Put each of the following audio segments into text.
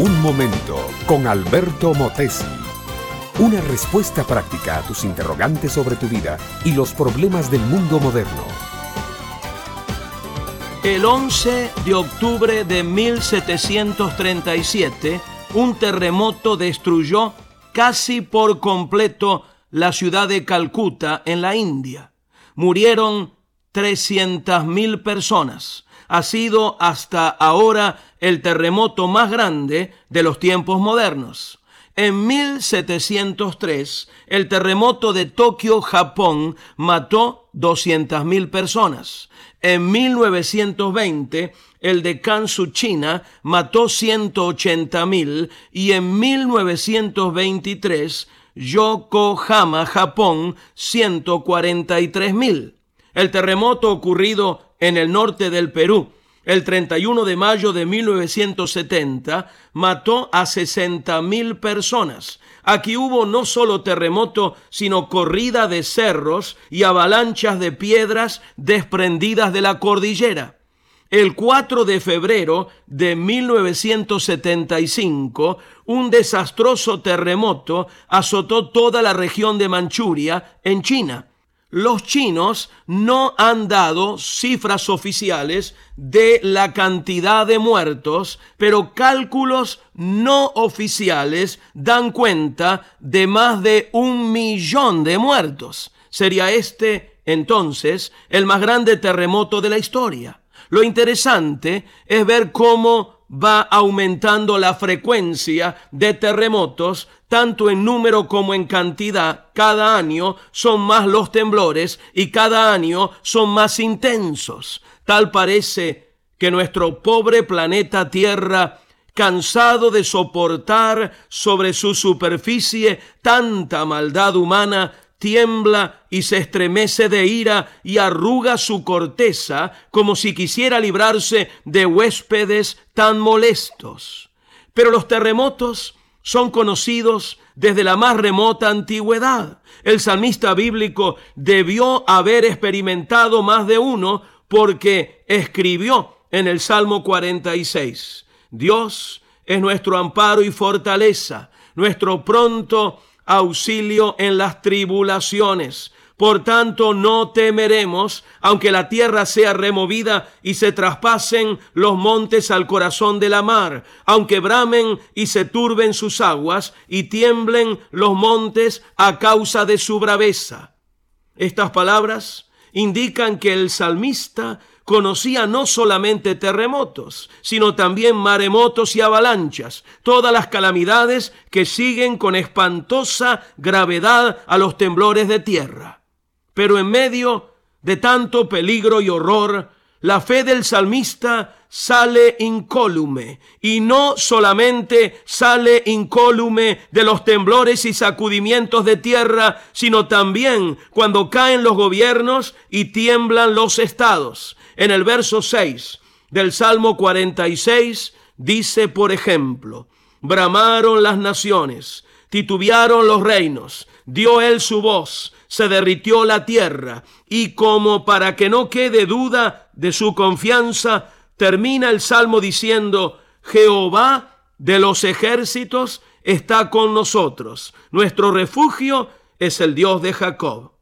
Un momento con Alberto Motesi. Una respuesta práctica a tus interrogantes sobre tu vida y los problemas del mundo moderno. El 11 de octubre de 1737, un terremoto destruyó casi por completo la ciudad de Calcuta en la India. Murieron 300.000 personas. Ha sido hasta ahora el terremoto más grande de los tiempos modernos. En 1703, el terremoto de Tokio, Japón, mató 200.000 personas. En 1920, el de Kansu, China, mató 180.000 y en 1923, Yokohama, Japón, 143.000. El terremoto ocurrido en el norte del Perú el 31 de mayo de 1970 mató a 60 mil personas. Aquí hubo no solo terremoto, sino corrida de cerros y avalanchas de piedras desprendidas de la cordillera. El 4 de febrero de 1975, un desastroso terremoto azotó toda la región de Manchuria, en China los chinos no han dado cifras oficiales de la cantidad de muertos, pero cálculos no oficiales dan cuenta de más de un millón de muertos. Sería este, entonces, el más grande terremoto de la historia. Lo interesante es ver cómo va aumentando la frecuencia de terremotos, tanto en número como en cantidad. Cada año son más los temblores y cada año son más intensos. Tal parece que nuestro pobre planeta Tierra cansado de soportar sobre su superficie tanta maldad humana, tiembla y se estremece de ira y arruga su corteza como si quisiera librarse de huéspedes tan molestos. Pero los terremotos son conocidos desde la más remota antigüedad. El salmista bíblico debió haber experimentado más de uno porque escribió en el Salmo 46, Dios es nuestro amparo y fortaleza, nuestro pronto auxilio en las tribulaciones. Por tanto, no temeremos, aunque la tierra sea removida y se traspasen los montes al corazón de la mar, aunque bramen y se turben sus aguas y tiemblen los montes a causa de su braveza. Estas palabras indican que el salmista conocía no solamente terremotos, sino también maremotos y avalanchas, todas las calamidades que siguen con espantosa gravedad a los temblores de tierra. Pero en medio de tanto peligro y horror, la fe del salmista sale incólume y no solamente sale incólume de los temblores y sacudimientos de tierra, sino también cuando caen los gobiernos y tiemblan los estados. En el verso 6 del Salmo 46 dice, por ejemplo, bramaron las naciones, titubearon los reinos, dio él su voz, se derritió la tierra, y como para que no quede duda de su confianza, termina el salmo diciendo, Jehová de los ejércitos está con nosotros, nuestro refugio es el Dios de Jacob.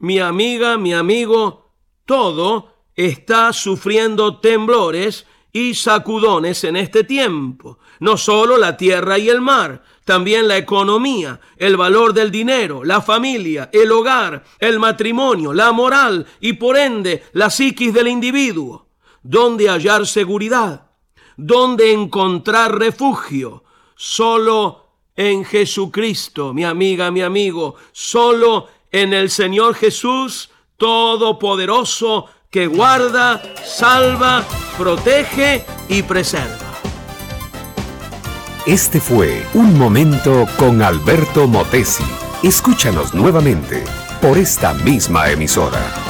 Mi amiga, mi amigo, todo está sufriendo temblores y sacudones en este tiempo. No solo la tierra y el mar, también la economía, el valor del dinero, la familia, el hogar, el matrimonio, la moral y por ende la psiquis del individuo. ¿Dónde hallar seguridad? ¿Dónde encontrar refugio? Solo en Jesucristo, mi amiga, mi amigo, solo en el Señor Jesús Todopoderoso que guarda, salva, protege y preserva. Este fue Un Momento con Alberto Motesi. Escúchanos nuevamente por esta misma emisora.